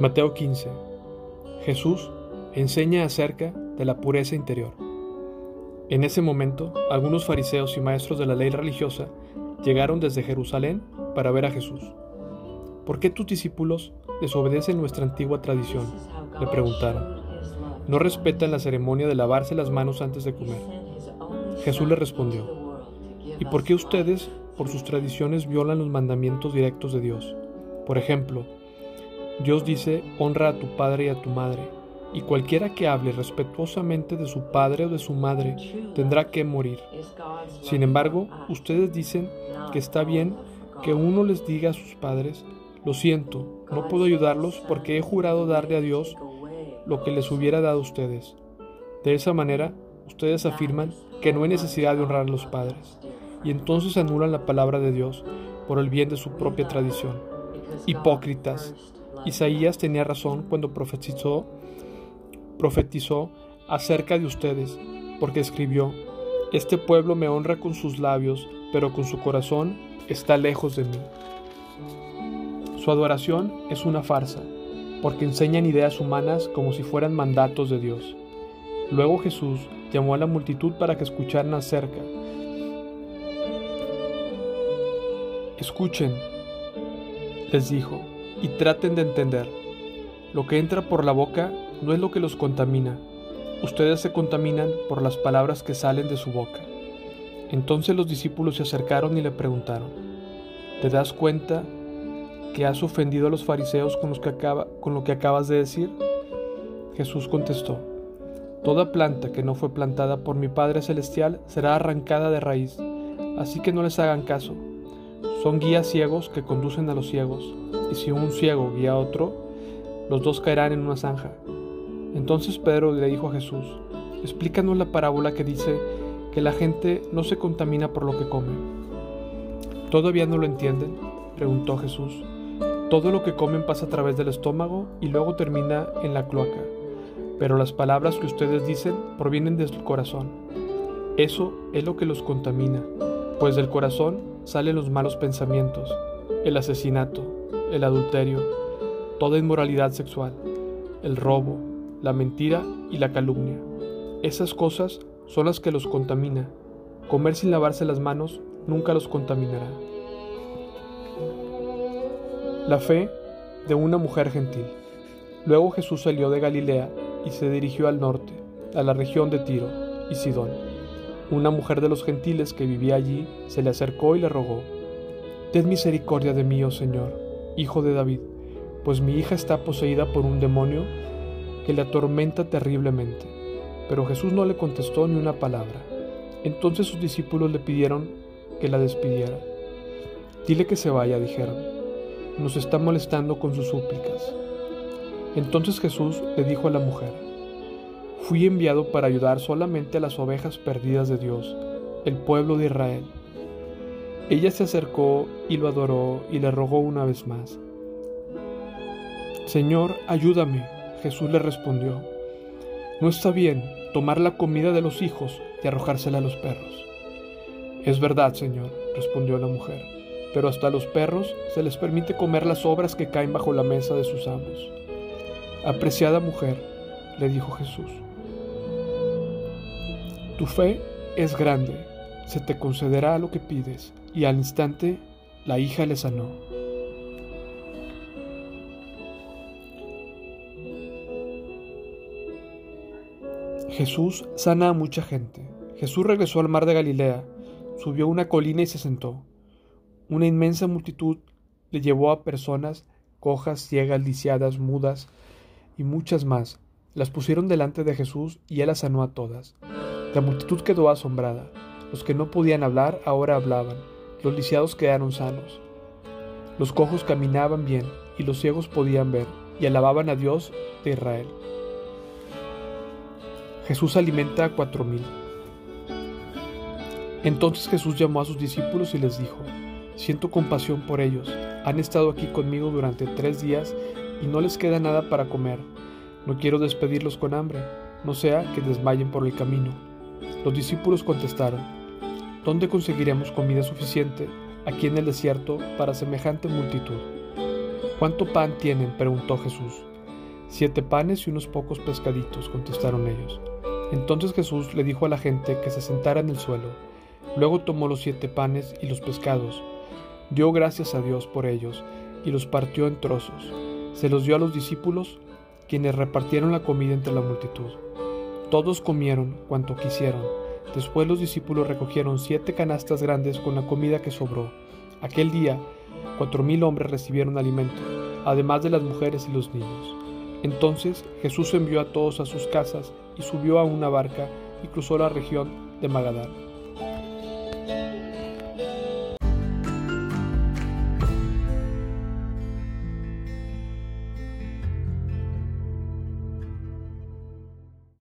Mateo 15. Jesús enseña acerca de la pureza interior. En ese momento, algunos fariseos y maestros de la ley religiosa llegaron desde Jerusalén para ver a Jesús. ¿Por qué tus discípulos desobedecen nuestra antigua tradición? Le preguntaron. No respetan la ceremonia de lavarse las manos antes de comer. Jesús le respondió. ¿Y por qué ustedes, por sus tradiciones, violan los mandamientos directos de Dios? Por ejemplo, Dios dice, honra a tu padre y a tu madre, y cualquiera que hable respetuosamente de su padre o de su madre tendrá que morir. Sin embargo, ustedes dicen que está bien que uno les diga a sus padres, lo siento, no puedo ayudarlos porque he jurado darle a Dios lo que les hubiera dado a ustedes. De esa manera, ustedes afirman que no hay necesidad de honrar a los padres, y entonces anulan la palabra de Dios por el bien de su propia tradición. Hipócritas, Isaías tenía razón cuando profetizó, profetizó acerca de ustedes, porque escribió, Este pueblo me honra con sus labios, pero con su corazón está lejos de mí. Su adoración es una farsa, porque enseñan ideas humanas como si fueran mandatos de Dios. Luego Jesús llamó a la multitud para que escucharan acerca. Escuchen, les dijo, y traten de entender. Lo que entra por la boca no es lo que los contamina. Ustedes se contaminan por las palabras que salen de su boca. Entonces los discípulos se acercaron y le preguntaron, ¿te das cuenta que has ofendido a los fariseos con, lo que acabas de decir? Jesús contestó, Toda planta que no fue plantada por mi Padre Celestial será arrancada de raíz, así que no les hagan caso. Son guías ciegos que conducen a los ciegos, y si un ciego guía a otro, los dos caerán en una zanja. Entonces Pedro le dijo a Jesús, explícanos la parábola que dice que la gente no se contamina por lo que come. ¿Todavía no lo entienden? preguntó Jesús. Todo lo que comen pasa a través del estómago y luego termina en la cloaca. Pero las palabras que ustedes dicen provienen del corazón. Eso es lo que los contamina, pues del corazón salen los malos pensamientos, el asesinato, el adulterio, toda inmoralidad sexual, el robo, la mentira y la calumnia. Esas cosas son las que los contamina. Comer sin lavarse las manos nunca los contaminará. La fe de una mujer gentil. Luego Jesús salió de Galilea y se dirigió al norte, a la región de Tiro y Sidón. Una mujer de los gentiles que vivía allí se le acercó y le rogó, Ten misericordia de mí, oh Señor, hijo de David, pues mi hija está poseída por un demonio que le atormenta terriblemente. Pero Jesús no le contestó ni una palabra. Entonces sus discípulos le pidieron que la despidiera. Dile que se vaya, dijeron. Nos está molestando con sus súplicas. Entonces Jesús le dijo a la mujer, Fui enviado para ayudar solamente a las ovejas perdidas de Dios, el pueblo de Israel. Ella se acercó y lo adoró y le rogó una vez más. Señor, ayúdame. Jesús le respondió. No está bien tomar la comida de los hijos y arrojársela a los perros. Es verdad, Señor, respondió la mujer, pero hasta a los perros se les permite comer las obras que caen bajo la mesa de sus amos. Apreciada mujer, le dijo Jesús, tu fe es grande, se te concederá lo que pides y al instante la hija le sanó. Jesús sana a mucha gente. Jesús regresó al mar de Galilea, subió una colina y se sentó. Una inmensa multitud le llevó a personas cojas, ciegas, lisiadas, mudas y muchas más. Las pusieron delante de Jesús y él las sanó a todas. La multitud quedó asombrada. Los que no podían hablar ahora hablaban los lisiados quedaron sanos. Los cojos caminaban bien y los ciegos podían ver y alababan a Dios de Israel. Jesús alimenta a cuatro mil. Entonces Jesús llamó a sus discípulos y les dijo, Siento compasión por ellos, han estado aquí conmigo durante tres días y no les queda nada para comer. No quiero despedirlos con hambre, no sea que desmayen por el camino. Los discípulos contestaron, ¿Dónde conseguiremos comida suficiente aquí en el desierto para semejante multitud? ¿Cuánto pan tienen? preguntó Jesús. Siete panes y unos pocos pescaditos, contestaron ellos. Entonces Jesús le dijo a la gente que se sentara en el suelo. Luego tomó los siete panes y los pescados, dio gracias a Dios por ellos y los partió en trozos. Se los dio a los discípulos, quienes repartieron la comida entre la multitud. Todos comieron cuanto quisieron. Después los discípulos recogieron siete canastas grandes con la comida que sobró. Aquel día, cuatro mil hombres recibieron alimento, además de las mujeres y los niños. Entonces Jesús envió a todos a sus casas y subió a una barca y cruzó la región de Magadán.